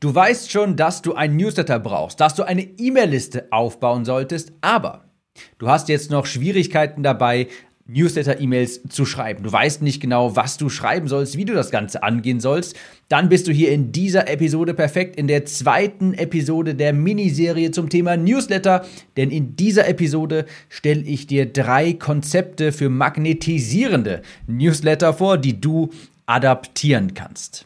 Du weißt schon, dass du ein Newsletter brauchst, dass du eine E-Mail-Liste aufbauen solltest, aber du hast jetzt noch Schwierigkeiten dabei, Newsletter-E-Mails zu schreiben. Du weißt nicht genau, was du schreiben sollst, wie du das Ganze angehen sollst. Dann bist du hier in dieser Episode perfekt, in der zweiten Episode der Miniserie zum Thema Newsletter. Denn in dieser Episode stelle ich dir drei Konzepte für magnetisierende Newsletter vor, die du adaptieren kannst.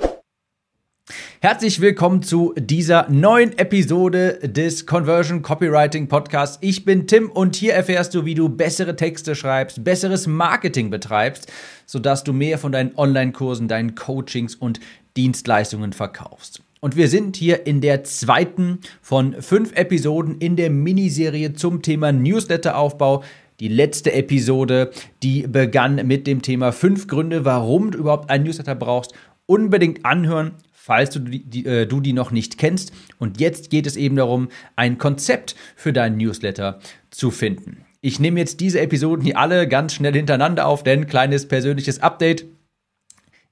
Herzlich willkommen zu dieser neuen Episode des Conversion Copywriting Podcasts. Ich bin Tim und hier erfährst du, wie du bessere Texte schreibst, besseres Marketing betreibst, sodass du mehr von deinen Online-Kursen, deinen Coachings und Dienstleistungen verkaufst. Und wir sind hier in der zweiten von fünf Episoden in der Miniserie zum Thema Newsletteraufbau. Die letzte Episode, die begann mit dem Thema fünf Gründe, warum du überhaupt einen Newsletter brauchst. Unbedingt anhören, falls du die, äh, du die noch nicht kennst. Und jetzt geht es eben darum, ein Konzept für deinen Newsletter zu finden. Ich nehme jetzt diese Episoden hier alle ganz schnell hintereinander auf, denn kleines persönliches Update.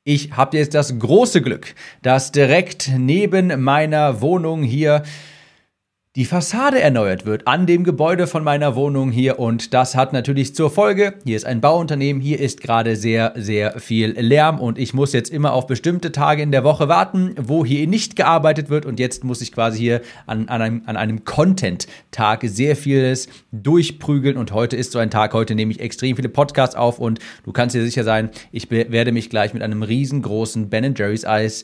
Ich habe jetzt das große Glück, dass direkt neben meiner Wohnung hier die Fassade erneuert wird an dem Gebäude von meiner Wohnung hier. Und das hat natürlich zur Folge, hier ist ein Bauunternehmen, hier ist gerade sehr, sehr viel Lärm. Und ich muss jetzt immer auf bestimmte Tage in der Woche warten, wo hier nicht gearbeitet wird. Und jetzt muss ich quasi hier an, an einem, an einem Content-Tag sehr vieles durchprügeln. Und heute ist so ein Tag, heute nehme ich extrem viele Podcasts auf. Und du kannst dir sicher sein, ich werde mich gleich mit einem riesengroßen Ben Jerry's Eis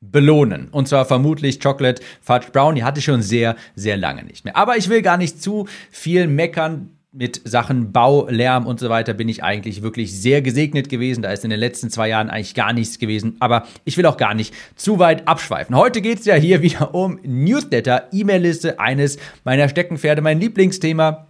belohnen. Und zwar vermutlich Chocolate Fudge Brownie hatte ich schon sehr, sehr lange nicht mehr. Aber ich will gar nicht zu viel meckern. Mit Sachen Bau, Lärm und so weiter bin ich eigentlich wirklich sehr gesegnet gewesen. Da ist in den letzten zwei Jahren eigentlich gar nichts gewesen. Aber ich will auch gar nicht zu weit abschweifen. Heute geht es ja hier wieder um Newsletter, E-Mail-Liste, eines meiner Steckenpferde, mein Lieblingsthema.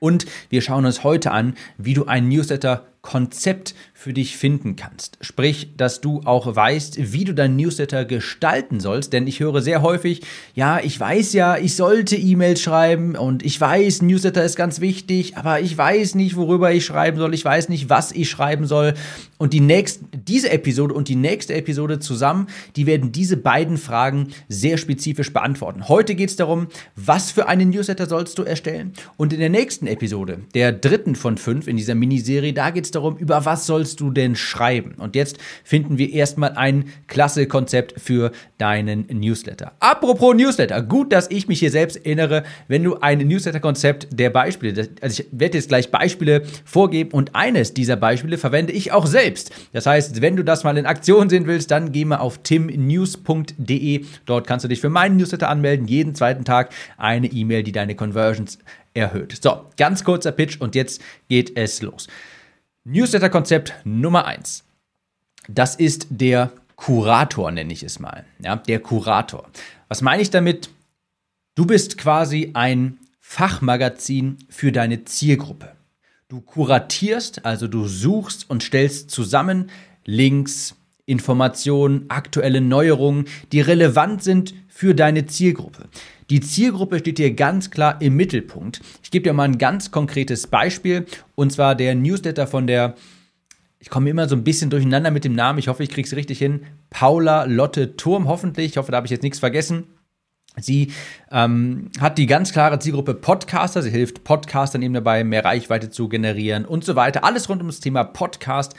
Und wir schauen uns heute an, wie du einen Newsletter Konzept für dich finden kannst. Sprich, dass du auch weißt, wie du dein Newsletter gestalten sollst. Denn ich höre sehr häufig, ja, ich weiß ja, ich sollte E-Mails schreiben und ich weiß, Newsletter ist ganz wichtig, aber ich weiß nicht, worüber ich schreiben soll. Ich weiß nicht, was ich schreiben soll. Und die nächste, diese Episode und die nächste Episode zusammen, die werden diese beiden Fragen sehr spezifisch beantworten. Heute geht es darum, was für einen Newsletter sollst du erstellen? Und in der nächsten Episode, der dritten von fünf in dieser Miniserie, da geht es darum, über was sollst du denn schreiben? Und jetzt finden wir erstmal ein klasse Konzept für deinen Newsletter. Apropos Newsletter, gut, dass ich mich hier selbst erinnere, wenn du ein Newsletter-Konzept der Beispiele, also ich werde jetzt gleich Beispiele vorgeben und eines dieser Beispiele verwende ich auch selbst. Das heißt, wenn du das mal in Aktion sehen willst, dann geh mal auf timnews.de. Dort kannst du dich für meinen Newsletter anmelden. Jeden zweiten Tag eine E-Mail, die deine Conversions erhöht. So, ganz kurzer Pitch und jetzt geht es los. Newsletter-Konzept Nummer eins. Das ist der Kurator, nenne ich es mal. Ja, der Kurator. Was meine ich damit? Du bist quasi ein Fachmagazin für deine Zielgruppe. Du kuratierst, also du suchst und stellst zusammen Links, Informationen, aktuelle Neuerungen, die relevant sind für deine Zielgruppe. Die Zielgruppe steht hier ganz klar im Mittelpunkt. Ich gebe dir mal ein ganz konkretes Beispiel und zwar der Newsletter von der ich komme immer so ein bisschen durcheinander mit dem Namen. Ich hoffe, ich kriege es richtig hin. Paula Lotte Turm, hoffentlich. Ich hoffe, da habe ich jetzt nichts vergessen. Sie ähm, hat die ganz klare Zielgruppe Podcaster. Sie hilft Podcastern eben dabei, mehr Reichweite zu generieren und so weiter. Alles rund um das Thema Podcast.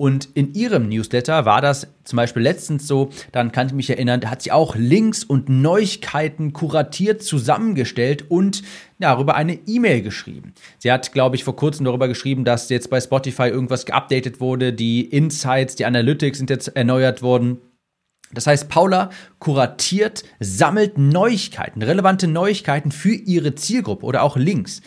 Und in ihrem Newsletter war das zum Beispiel letztens so, dann kann ich mich erinnern, da hat sie auch Links und Neuigkeiten kuratiert zusammengestellt und darüber eine E-Mail geschrieben. Sie hat, glaube ich, vor kurzem darüber geschrieben, dass jetzt bei Spotify irgendwas geupdatet wurde, die Insights, die Analytics sind jetzt erneuert worden. Das heißt, Paula kuratiert, sammelt Neuigkeiten, relevante Neuigkeiten für ihre Zielgruppe oder auch Links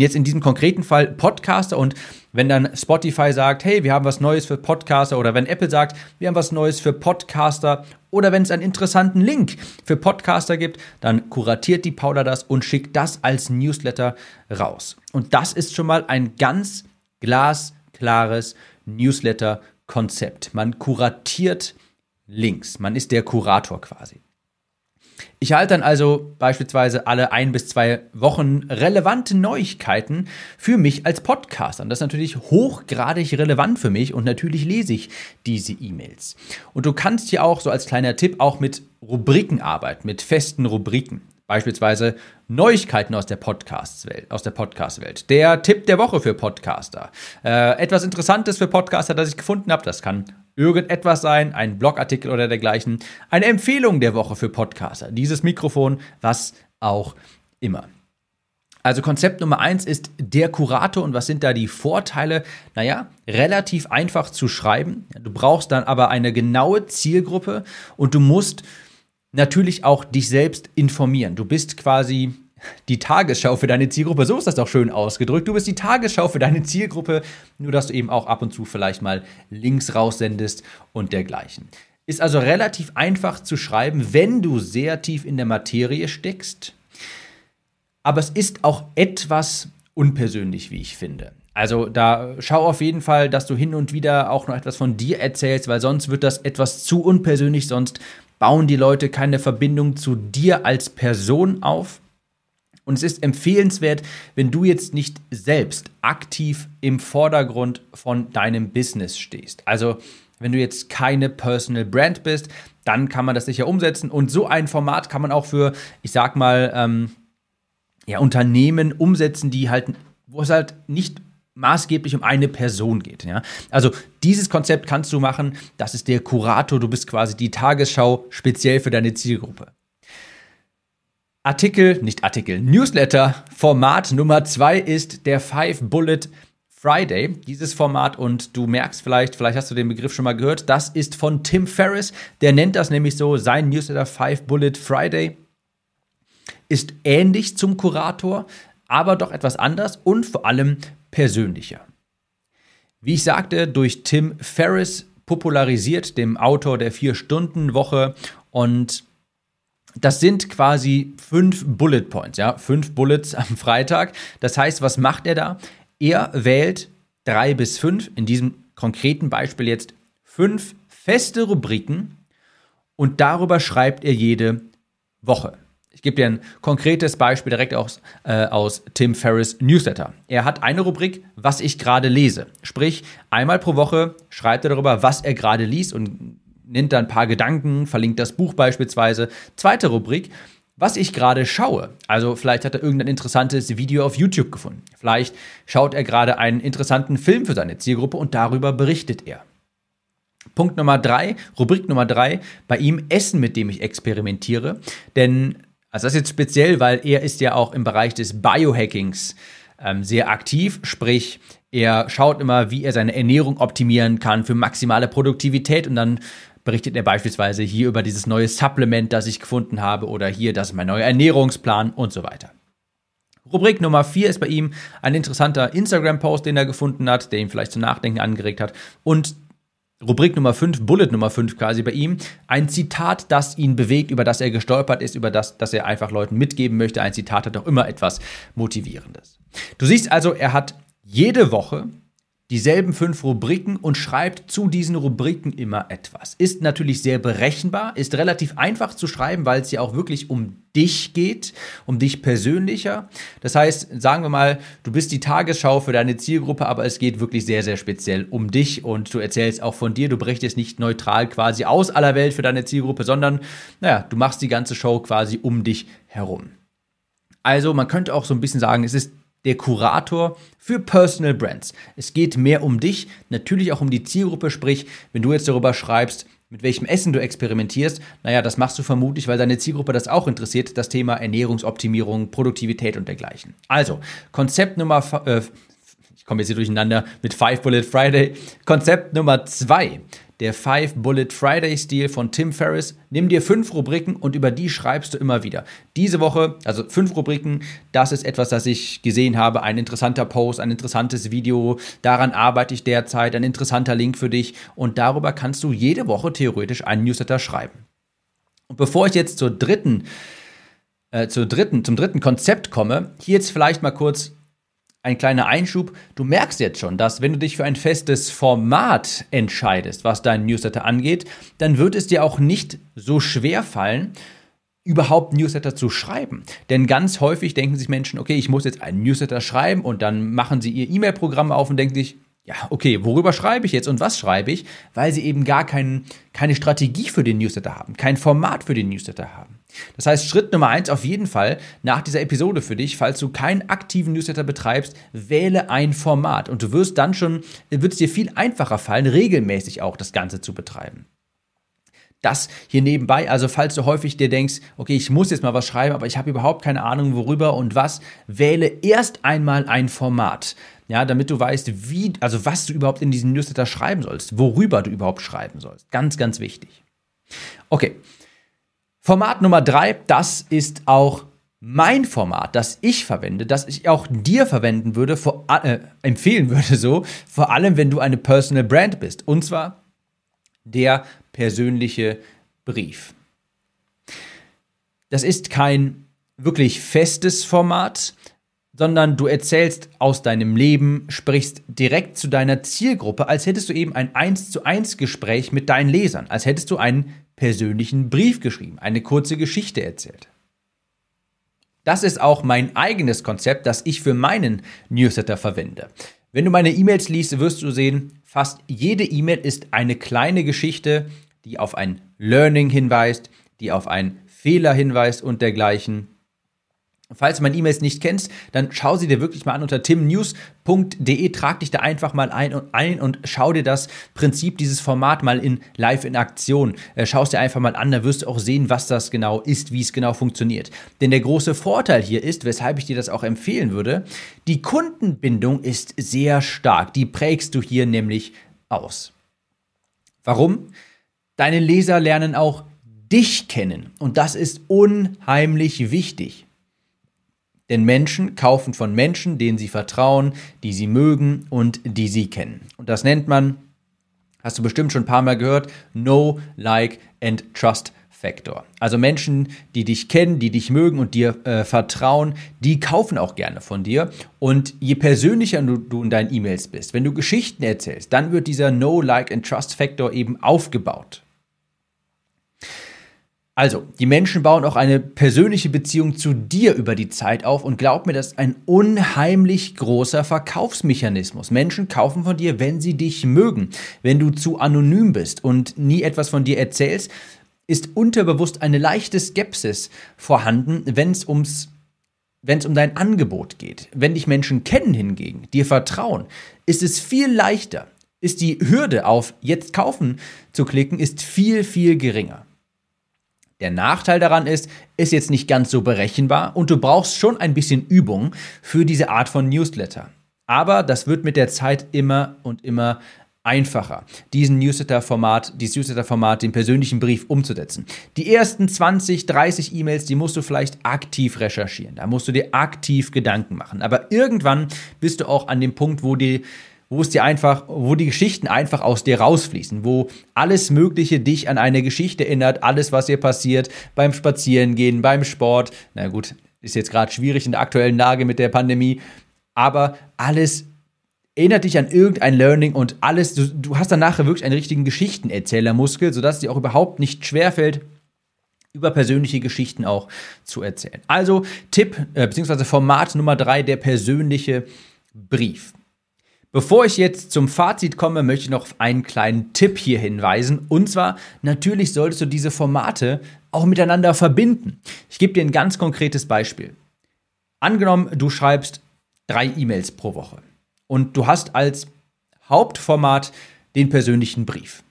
jetzt in diesem konkreten Fall Podcaster und wenn dann Spotify sagt, hey, wir haben was Neues für Podcaster oder wenn Apple sagt, wir haben was Neues für Podcaster oder wenn es einen interessanten Link für Podcaster gibt, dann kuratiert die Paula das und schickt das als Newsletter raus. Und das ist schon mal ein ganz glasklares Newsletter-Konzept. Man kuratiert Links, man ist der Kurator quasi. Ich halte dann also beispielsweise alle ein bis zwei Wochen relevante Neuigkeiten für mich als Podcaster. Und das ist natürlich hochgradig relevant für mich und natürlich lese ich diese E-Mails. Und du kannst hier auch so als kleiner Tipp auch mit Rubriken arbeiten, mit festen Rubriken. Beispielsweise Neuigkeiten aus der Podcast-Welt. Aus der Podcast-Welt. Der Tipp der Woche für Podcaster. Äh, etwas Interessantes für Podcaster, das ich gefunden habe. Das kann irgendetwas sein, ein Blogartikel oder dergleichen. Eine Empfehlung der Woche für Podcaster. Dieses Mikrofon, was auch immer. Also Konzept Nummer eins ist der Kurator und was sind da die Vorteile? Naja, relativ einfach zu schreiben. Du brauchst dann aber eine genaue Zielgruppe und du musst natürlich auch dich selbst informieren. Du bist quasi die Tagesschau für deine Zielgruppe. So ist das doch schön ausgedrückt. Du bist die Tagesschau für deine Zielgruppe, nur dass du eben auch ab und zu vielleicht mal Links raussendest und dergleichen. Ist also relativ einfach zu schreiben, wenn du sehr tief in der Materie steckst. Aber es ist auch etwas unpersönlich, wie ich finde. Also da schau auf jeden Fall, dass du hin und wieder auch noch etwas von dir erzählst, weil sonst wird das etwas zu unpersönlich, sonst bauen die Leute keine Verbindung zu dir als Person auf. Und es ist empfehlenswert, wenn du jetzt nicht selbst aktiv im Vordergrund von deinem Business stehst. Also wenn du jetzt keine Personal Brand bist, dann kann man das sicher umsetzen. Und so ein Format kann man auch für, ich sag mal, ähm, ja, Unternehmen umsetzen, die halt, wo es halt nicht maßgeblich um eine Person geht. Ja? Also dieses Konzept kannst du machen, das ist der Kurator, du bist quasi die Tagesschau speziell für deine Zielgruppe. Artikel, nicht Artikel, Newsletter, Format Nummer zwei ist der Five Bullet Friday. Dieses Format, und du merkst vielleicht, vielleicht hast du den Begriff schon mal gehört, das ist von Tim Ferriss. Der nennt das nämlich so, sein Newsletter Five Bullet Friday ist ähnlich zum Kurator, aber doch etwas anders und vor allem persönlicher. Wie ich sagte, durch Tim Ferriss popularisiert, dem Autor der Vier-Stunden-Woche und das sind quasi fünf Bullet Points, ja, fünf Bullets am Freitag. Das heißt, was macht er da? Er wählt drei bis fünf, in diesem konkreten Beispiel jetzt fünf feste Rubriken und darüber schreibt er jede Woche. Ich gebe dir ein konkretes Beispiel direkt aus, äh, aus Tim Ferriss Newsletter. Er hat eine Rubrik, was ich gerade lese. Sprich, einmal pro Woche schreibt er darüber, was er gerade liest und nennt da ein paar Gedanken, verlinkt das Buch beispielsweise. Zweite Rubrik, was ich gerade schaue. Also vielleicht hat er irgendein interessantes Video auf YouTube gefunden. Vielleicht schaut er gerade einen interessanten Film für seine Zielgruppe und darüber berichtet er. Punkt Nummer drei, Rubrik Nummer drei, bei ihm Essen, mit dem ich experimentiere. Denn also das ist jetzt speziell, weil er ist ja auch im Bereich des Biohackings ähm, sehr aktiv, sprich er schaut immer, wie er seine Ernährung optimieren kann für maximale Produktivität und dann berichtet er beispielsweise hier über dieses neue Supplement, das ich gefunden habe oder hier, das ist mein neuer Ernährungsplan und so weiter. Rubrik Nummer 4 ist bei ihm ein interessanter Instagram-Post, den er gefunden hat, der ihn vielleicht zum Nachdenken angeregt hat. Und Rubrik Nummer 5, Bullet Nummer 5 quasi bei ihm, ein Zitat, das ihn bewegt, über das er gestolpert ist, über das, das er einfach Leuten mitgeben möchte. Ein Zitat hat auch immer etwas Motivierendes. Du siehst also, er hat jede Woche dieselben fünf Rubriken und schreibt zu diesen Rubriken immer etwas. Ist natürlich sehr berechenbar, ist relativ einfach zu schreiben, weil es ja auch wirklich um dich geht, um dich persönlicher. Das heißt, sagen wir mal, du bist die Tagesschau für deine Zielgruppe, aber es geht wirklich sehr, sehr speziell um dich und du erzählst auch von dir. Du berichtest nicht neutral quasi aus aller Welt für deine Zielgruppe, sondern, naja, du machst die ganze Show quasi um dich herum. Also man könnte auch so ein bisschen sagen, es ist der Kurator für Personal Brands. Es geht mehr um dich, natürlich auch um die Zielgruppe, sprich, wenn du jetzt darüber schreibst, mit welchem Essen du experimentierst, naja, das machst du vermutlich, weil deine Zielgruppe das auch interessiert, das Thema Ernährungsoptimierung, Produktivität und dergleichen. Also, Konzept Nummer, äh, ich komme jetzt hier durcheinander mit Five Bullet Friday. Konzept Nummer zwei der Five Bullet Friday Stil von Tim Ferriss. Nimm dir fünf Rubriken und über die schreibst du immer wieder. Diese Woche, also fünf Rubriken, das ist etwas, das ich gesehen habe. Ein interessanter Post, ein interessantes Video. Daran arbeite ich derzeit. Ein interessanter Link für dich. Und darüber kannst du jede Woche theoretisch einen Newsletter schreiben. Und bevor ich jetzt zur dritten, äh, zur dritten, zum dritten Konzept komme, hier jetzt vielleicht mal kurz ein kleiner Einschub. Du merkst jetzt schon, dass wenn du dich für ein festes Format entscheidest, was deinen Newsletter angeht, dann wird es dir auch nicht so schwer fallen, überhaupt Newsletter zu schreiben. Denn ganz häufig denken sich Menschen, okay, ich muss jetzt einen Newsletter schreiben und dann machen sie ihr E-Mail-Programm auf und denken sich, ja, okay, worüber schreibe ich jetzt und was schreibe ich? Weil sie eben gar kein, keine Strategie für den Newsletter haben, kein Format für den Newsletter haben. Das heißt, Schritt Nummer eins auf jeden Fall nach dieser Episode für dich, falls du keinen aktiven Newsletter betreibst, wähle ein Format und du wirst dann schon, wird es dir viel einfacher fallen, regelmäßig auch das Ganze zu betreiben. Das hier nebenbei, also falls du häufig dir denkst, okay, ich muss jetzt mal was schreiben, aber ich habe überhaupt keine Ahnung, worüber und was, wähle erst einmal ein Format ja, damit du weißt, wie, also was du überhaupt in diesem Newsletter schreiben sollst, worüber du überhaupt schreiben sollst. Ganz, ganz wichtig. Okay. Format Nummer drei, das ist auch mein Format, das ich verwende, das ich auch dir verwenden würde, vor, äh, empfehlen würde so, vor allem wenn du eine Personal Brand bist. Und zwar der persönliche Brief. Das ist kein wirklich festes Format, sondern du erzählst aus deinem Leben, sprichst direkt zu deiner Zielgruppe, als hättest du eben ein 1 zu 1 Gespräch mit deinen Lesern, als hättest du einen persönlichen Brief geschrieben, eine kurze Geschichte erzählt. Das ist auch mein eigenes Konzept, das ich für meinen Newsletter verwende. Wenn du meine E-Mails liest, wirst du sehen, fast jede E-Mail ist eine kleine Geschichte, die auf ein Learning hinweist, die auf einen Fehler hinweist und dergleichen. Falls du meine E-Mails nicht kennst, dann schau sie dir wirklich mal an unter timnews.de, trag dich da einfach mal ein und, ein und schau dir das Prinzip dieses Format mal in live in Aktion. Äh, schau es dir einfach mal an, da wirst du auch sehen, was das genau ist, wie es genau funktioniert. Denn der große Vorteil hier ist, weshalb ich dir das auch empfehlen würde, die Kundenbindung ist sehr stark. Die prägst du hier nämlich aus. Warum? Deine Leser lernen auch dich kennen und das ist unheimlich wichtig. Denn Menschen kaufen von Menschen, denen sie vertrauen, die sie mögen und die sie kennen. Und das nennt man, hast du bestimmt schon ein paar Mal gehört, No, Like and Trust Factor. Also Menschen, die dich kennen, die dich mögen und dir äh, vertrauen, die kaufen auch gerne von dir. Und je persönlicher du, du in deinen E-Mails bist, wenn du Geschichten erzählst, dann wird dieser No, Like and Trust Factor eben aufgebaut. Also, die Menschen bauen auch eine persönliche Beziehung zu dir über die Zeit auf und glaub mir, das ist ein unheimlich großer Verkaufsmechanismus. Menschen kaufen von dir, wenn sie dich mögen. Wenn du zu anonym bist und nie etwas von dir erzählst, ist unterbewusst eine leichte Skepsis vorhanden, wenn es ums wenn es um dein Angebot geht. Wenn dich Menschen kennen hingegen, dir vertrauen, ist es viel leichter. Ist die Hürde auf jetzt kaufen zu klicken, ist viel, viel geringer. Der Nachteil daran ist, ist jetzt nicht ganz so berechenbar und du brauchst schon ein bisschen Übung für diese Art von Newsletter. Aber das wird mit der Zeit immer und immer einfacher, diesen Newsletter-Format, dieses Newsletter-Format, den persönlichen Brief umzusetzen. Die ersten 20, 30 E-Mails, die musst du vielleicht aktiv recherchieren. Da musst du dir aktiv Gedanken machen. Aber irgendwann bist du auch an dem Punkt, wo die wo es dir einfach, wo die Geschichten einfach aus dir rausfließen, wo alles Mögliche dich an eine Geschichte erinnert, alles, was dir passiert beim Spazierengehen, beim Sport. Na gut, ist jetzt gerade schwierig in der aktuellen Lage mit der Pandemie, aber alles erinnert dich an irgendein Learning und alles, du, du hast dann nachher wirklich einen richtigen Geschichtenerzählermuskel, sodass es dir auch überhaupt nicht schwerfällt, über persönliche Geschichten auch zu erzählen. Also Tipp äh, bzw. Format Nummer drei, der persönliche Brief. Bevor ich jetzt zum Fazit komme, möchte ich noch auf einen kleinen Tipp hier hinweisen. Und zwar, natürlich solltest du diese Formate auch miteinander verbinden. Ich gebe dir ein ganz konkretes Beispiel. Angenommen, du schreibst drei E-Mails pro Woche und du hast als Hauptformat den persönlichen Brief.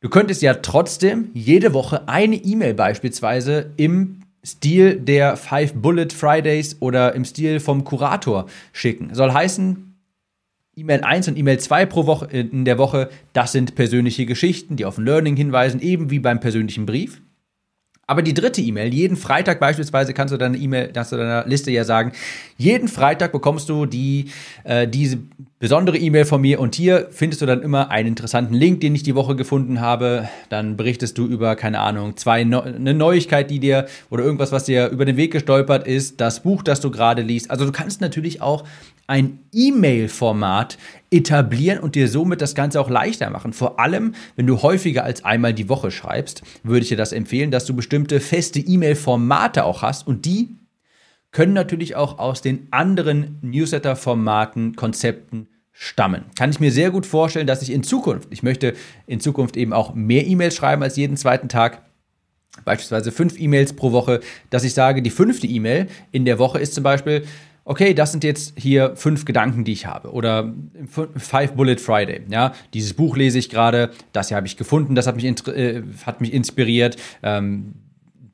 Du könntest ja trotzdem jede Woche eine E-Mail beispielsweise im Stil der Five Bullet Fridays oder im Stil vom Kurator schicken. Soll heißen, E-Mail 1 und E-Mail 2 pro Woche äh, in der Woche, das sind persönliche Geschichten, die auf ein Learning hinweisen, eben wie beim persönlichen Brief. Aber die dritte E-Mail, jeden Freitag beispielsweise kannst du deine E-Mail, kannst du deiner Liste ja sagen, jeden Freitag bekommst du die, äh, diese besondere E-Mail von mir und hier findest du dann immer einen interessanten Link, den ich die Woche gefunden habe. Dann berichtest du über, keine Ahnung, zwei Neu eine Neuigkeit, die dir oder irgendwas, was dir über den Weg gestolpert ist, das Buch, das du gerade liest. Also du kannst natürlich auch ein E-Mail-Format etablieren und dir somit das Ganze auch leichter machen. Vor allem, wenn du häufiger als einmal die Woche schreibst, würde ich dir das empfehlen, dass du bestimmte feste E-Mail-Formate auch hast und die können natürlich auch aus den anderen Newsletter-Formaten, Konzepten stammen. Kann ich mir sehr gut vorstellen, dass ich in Zukunft, ich möchte in Zukunft eben auch mehr E-Mails schreiben als jeden zweiten Tag, beispielsweise fünf E-Mails pro Woche, dass ich sage, die fünfte E-Mail in der Woche ist zum Beispiel, okay, das sind jetzt hier fünf Gedanken, die ich habe. Oder Five Bullet Friday. Ja, dieses Buch lese ich gerade, das hier habe ich gefunden, das hat mich, äh, hat mich inspiriert. Ähm,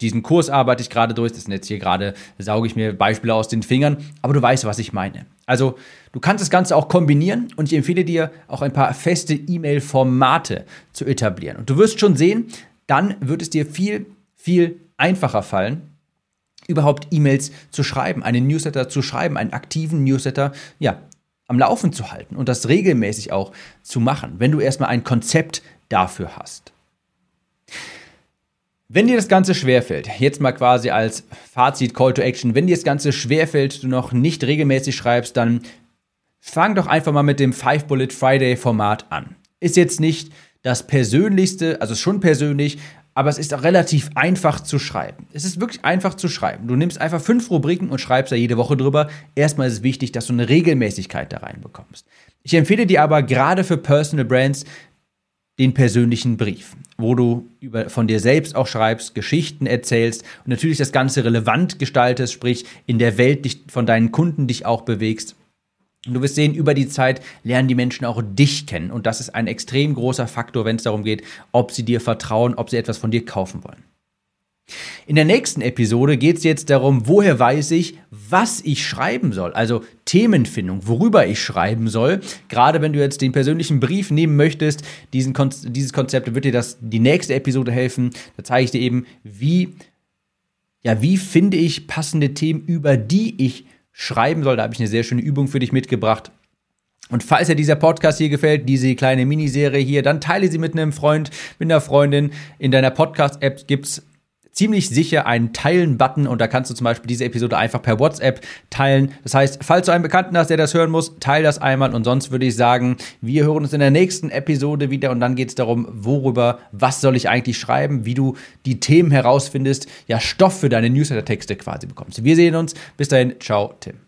diesen Kurs arbeite ich gerade durch. Das sind jetzt hier gerade, sauge ich mir Beispiele aus den Fingern. Aber du weißt, was ich meine. Also, du kannst das Ganze auch kombinieren und ich empfehle dir, auch ein paar feste E-Mail-Formate zu etablieren. Und du wirst schon sehen, dann wird es dir viel, viel einfacher fallen, überhaupt E-Mails zu schreiben, einen Newsletter zu schreiben, einen aktiven Newsletter, ja, am Laufen zu halten und das regelmäßig auch zu machen, wenn du erstmal ein Konzept dafür hast. Wenn dir das Ganze schwerfällt, jetzt mal quasi als Fazit, Call to Action, wenn dir das Ganze schwerfällt, du noch nicht regelmäßig schreibst, dann fang doch einfach mal mit dem Five Bullet Friday Format an. Ist jetzt nicht das persönlichste, also schon persönlich, aber es ist auch relativ einfach zu schreiben. Es ist wirklich einfach zu schreiben. Du nimmst einfach fünf Rubriken und schreibst da jede Woche drüber. Erstmal ist es wichtig, dass du eine Regelmäßigkeit da reinbekommst. Ich empfehle dir aber gerade für Personal Brands den persönlichen Brief, wo du über, von dir selbst auch schreibst, Geschichten erzählst und natürlich das Ganze relevant gestaltest, sprich in der Welt dich, von deinen Kunden dich auch bewegst. Und du wirst sehen, über die Zeit lernen die Menschen auch dich kennen. Und das ist ein extrem großer Faktor, wenn es darum geht, ob sie dir vertrauen, ob sie etwas von dir kaufen wollen. In der nächsten Episode geht es jetzt darum, woher weiß ich, was ich schreiben soll. Also Themenfindung, worüber ich schreiben soll. Gerade wenn du jetzt den persönlichen Brief nehmen möchtest, diesen Kon dieses Konzept wird dir das die nächste Episode helfen. Da zeige ich dir eben, wie, ja, wie finde ich passende Themen, über die ich schreiben soll. Da habe ich eine sehr schöne Übung für dich mitgebracht. Und falls dir dieser Podcast hier gefällt, diese kleine Miniserie hier, dann teile sie mit einem Freund, mit einer Freundin. In deiner Podcast-App gibt es ziemlich sicher einen Teilen-Button und da kannst du zum Beispiel diese Episode einfach per WhatsApp teilen. Das heißt, falls du einen Bekannten hast, der das hören muss, teile das einmal und sonst würde ich sagen, wir hören uns in der nächsten Episode wieder und dann geht es darum, worüber, was soll ich eigentlich schreiben, wie du die Themen herausfindest, ja, Stoff für deine Newsletter-Texte quasi bekommst. Wir sehen uns. Bis dahin, ciao, Tim.